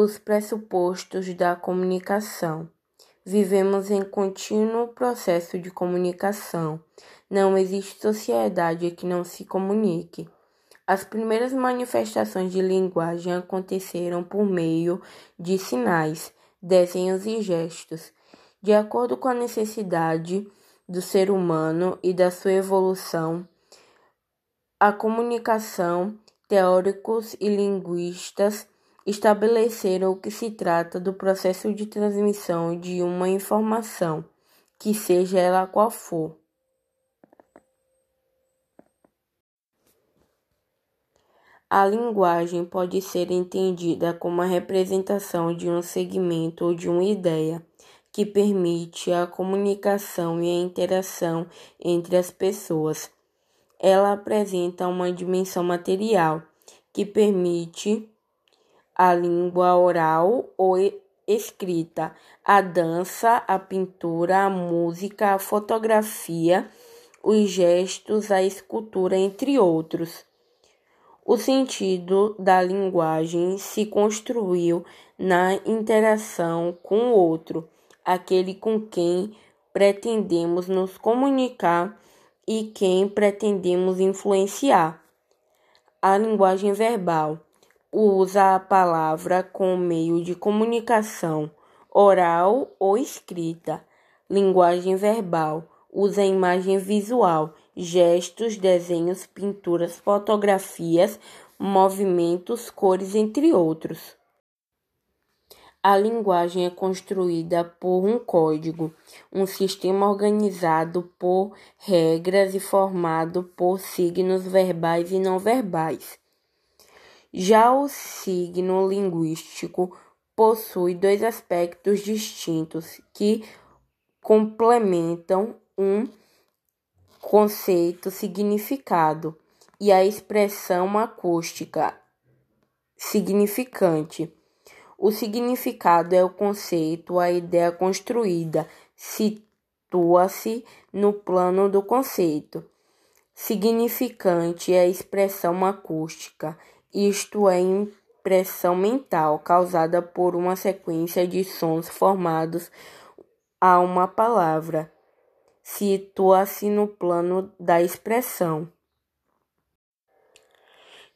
Os pressupostos da comunicação. Vivemos em contínuo processo de comunicação. Não existe sociedade que não se comunique. As primeiras manifestações de linguagem aconteceram por meio de sinais, desenhos e gestos. De acordo com a necessidade do ser humano e da sua evolução, a comunicação, teóricos e linguistas estabeleceram que se trata do processo de transmissão de uma informação, que seja ela qual for. A linguagem pode ser entendida como a representação de um segmento ou de uma ideia que permite a comunicação e a interação entre as pessoas. Ela apresenta uma dimensão material que permite a língua oral ou escrita, a dança, a pintura, a música, a fotografia, os gestos, a escultura, entre outros. O sentido da linguagem se construiu na interação com o outro, aquele com quem pretendemos nos comunicar e quem pretendemos influenciar. A linguagem verbal usa a palavra como meio de comunicação oral ou escrita. Linguagem verbal usa imagem visual, gestos, desenhos, pinturas, fotografias, movimentos, cores, entre outros. A linguagem é construída por um código, um sistema organizado por regras e formado por signos verbais e não verbais. Já o signo linguístico possui dois aspectos distintos que complementam um conceito significado e a expressão acústica significante. O significado é o conceito, a ideia construída, situa-se no plano do conceito. Significante é a expressão acústica isto é impressão mental causada por uma sequência de sons formados a uma palavra. Situa-se no plano da expressão.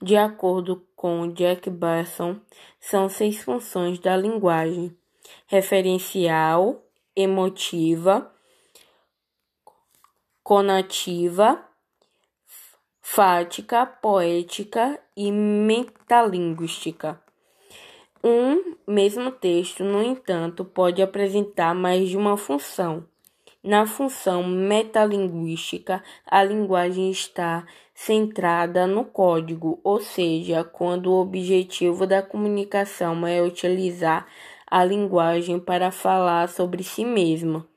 De acordo com Jack Barson, são seis funções da linguagem: referencial, emotiva, conativa, fática, poética e metalinguística. Um mesmo texto, no entanto, pode apresentar mais de uma função. Na função metalinguística, a linguagem está centrada no código, ou seja, quando o objetivo da comunicação é utilizar a linguagem para falar sobre si mesma.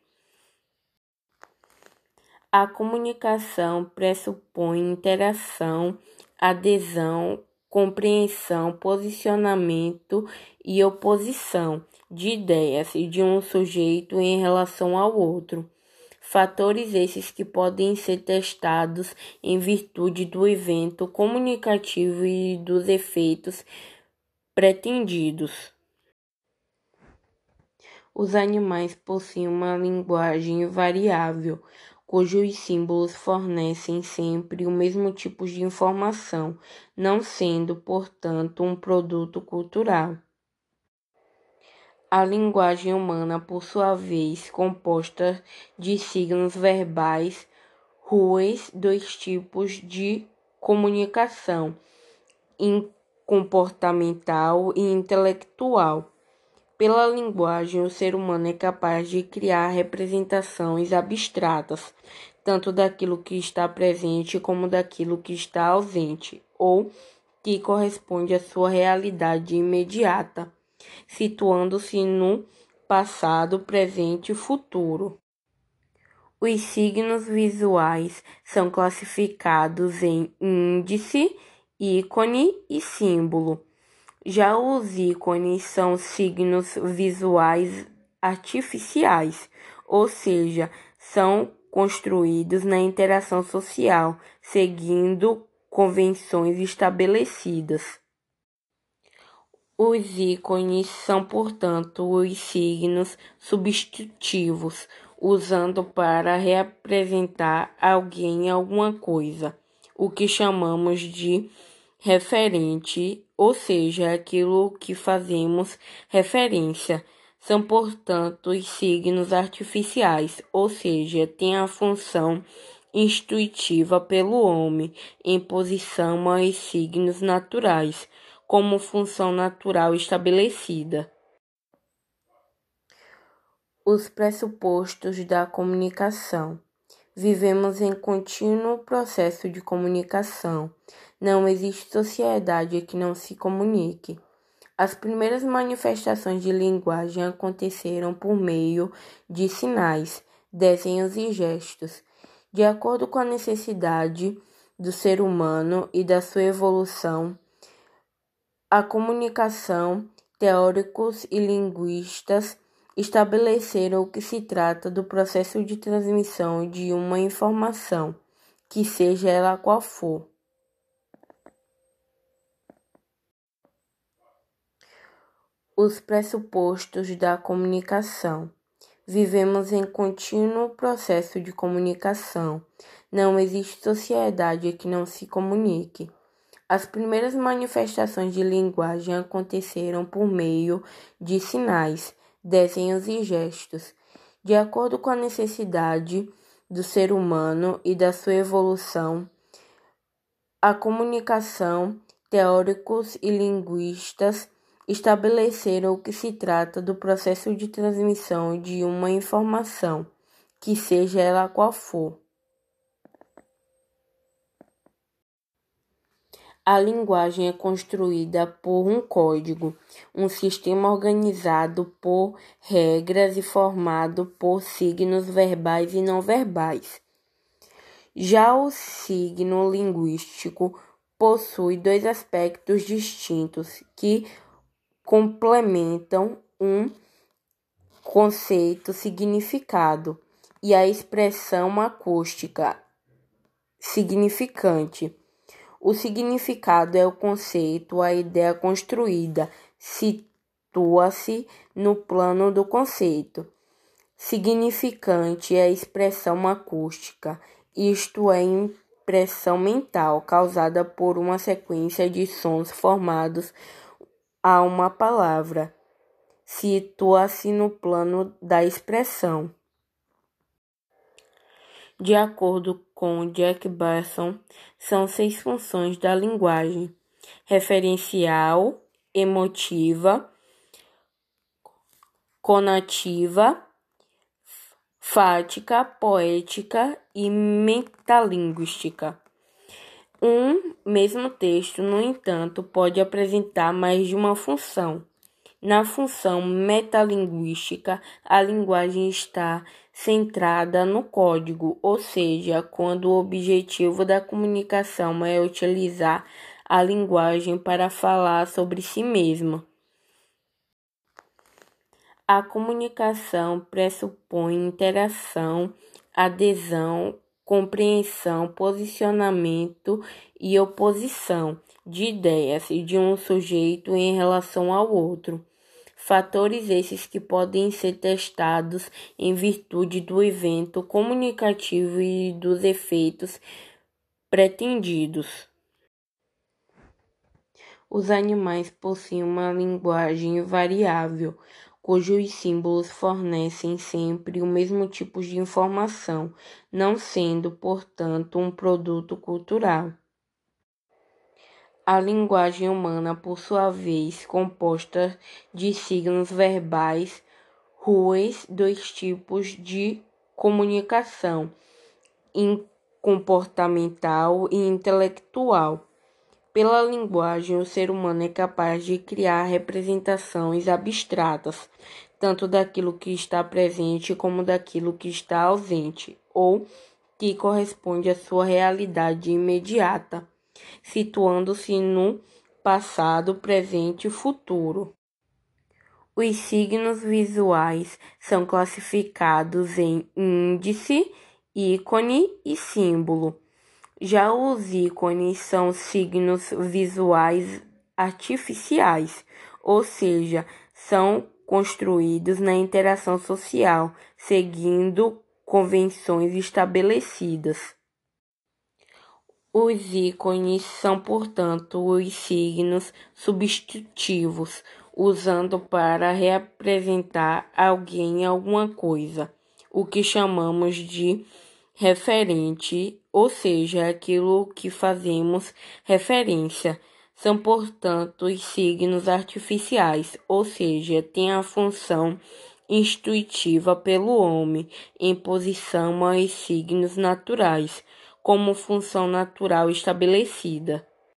A comunicação pressupõe interação, adesão, compreensão, posicionamento e oposição de ideias de um sujeito em relação ao outro. Fatores esses que podem ser testados em virtude do evento comunicativo e dos efeitos pretendidos. Os animais possuem uma linguagem variável, cujos símbolos fornecem sempre o mesmo tipo de informação, não sendo, portanto, um produto cultural. A linguagem humana, por sua vez, composta de signos verbais, ruas, dois tipos de comunicação, comportamental e intelectual. Pela linguagem, o ser humano é capaz de criar representações abstratas, tanto daquilo que está presente como daquilo que está ausente, ou que corresponde à sua realidade imediata, situando-se no passado, presente e futuro. Os signos visuais são classificados em índice, ícone e símbolo. Já os ícones são signos visuais artificiais, ou seja, são construídos na interação social, seguindo convenções estabelecidas. Os ícones são, portanto, os signos substitutivos, usando para representar alguém alguma coisa, o que chamamos de referente, ou seja, aquilo que fazemos referência. São, portanto, os signos artificiais, ou seja, têm a função institutiva pelo homem em posição aos signos naturais como função natural estabelecida. Os pressupostos da comunicação. Vivemos em contínuo processo de comunicação. Não existe sociedade que não se comunique. As primeiras manifestações de linguagem aconteceram por meio de sinais, desenhos e gestos, de acordo com a necessidade do ser humano e da sua evolução a comunicação, teóricos e linguistas estabeleceram que se trata do processo de transmissão de uma informação, que seja ela qual for. Os pressupostos da comunicação. Vivemos em contínuo processo de comunicação. Não existe sociedade que não se comunique. As primeiras manifestações de linguagem aconteceram por meio de sinais, desenhos e gestos, de acordo com a necessidade do ser humano e da sua evolução. A comunicação, teóricos e linguistas estabeleceram que se trata do processo de transmissão de uma informação, que seja ela qual for. A linguagem é construída por um código, um sistema organizado por regras e formado por signos verbais e não verbais. Já o signo linguístico possui dois aspectos distintos que complementam um conceito significado e a expressão acústica significante. O significado é o conceito, a ideia construída, situa-se no plano do conceito. Significante é a expressão acústica, isto é, impressão mental causada por uma sequência de sons formados a uma palavra. Situa-se no plano da expressão. De acordo com Jack Barson, são seis funções da linguagem: referencial, emotiva, conativa, fática, poética e metalinguística. Um mesmo texto, no entanto, pode apresentar mais de uma função. Na função metalinguística, a linguagem está centrada no código, ou seja, quando o objetivo da comunicação é utilizar a linguagem para falar sobre si mesma. A comunicação pressupõe interação, adesão, compreensão, posicionamento e oposição de ideias de um sujeito em relação ao outro. Fatores esses que podem ser testados em virtude do evento comunicativo e dos efeitos pretendidos. Os animais possuem uma linguagem variável, cujos símbolos fornecem sempre o mesmo tipo de informação, não sendo, portanto, um produto cultural. A linguagem humana, por sua vez, composta de signos verbais, ruas, dois tipos de comunicação, comportamental e intelectual. Pela linguagem, o ser humano é capaz de criar representações abstratas, tanto daquilo que está presente como daquilo que está ausente, ou que corresponde à sua realidade imediata situando-se no passado, presente e futuro. Os signos visuais são classificados em índice, ícone e símbolo. Já os ícones são signos visuais artificiais, ou seja, são construídos na interação social, seguindo convenções estabelecidas. Os ícones são, portanto, os signos substitutivos, usando para representar alguém, alguma coisa, o que chamamos de referente, ou seja, aquilo que fazemos referência. São, portanto, os signos artificiais, ou seja, têm a função institutiva pelo homem em posição aos signos naturais como função natural estabelecida.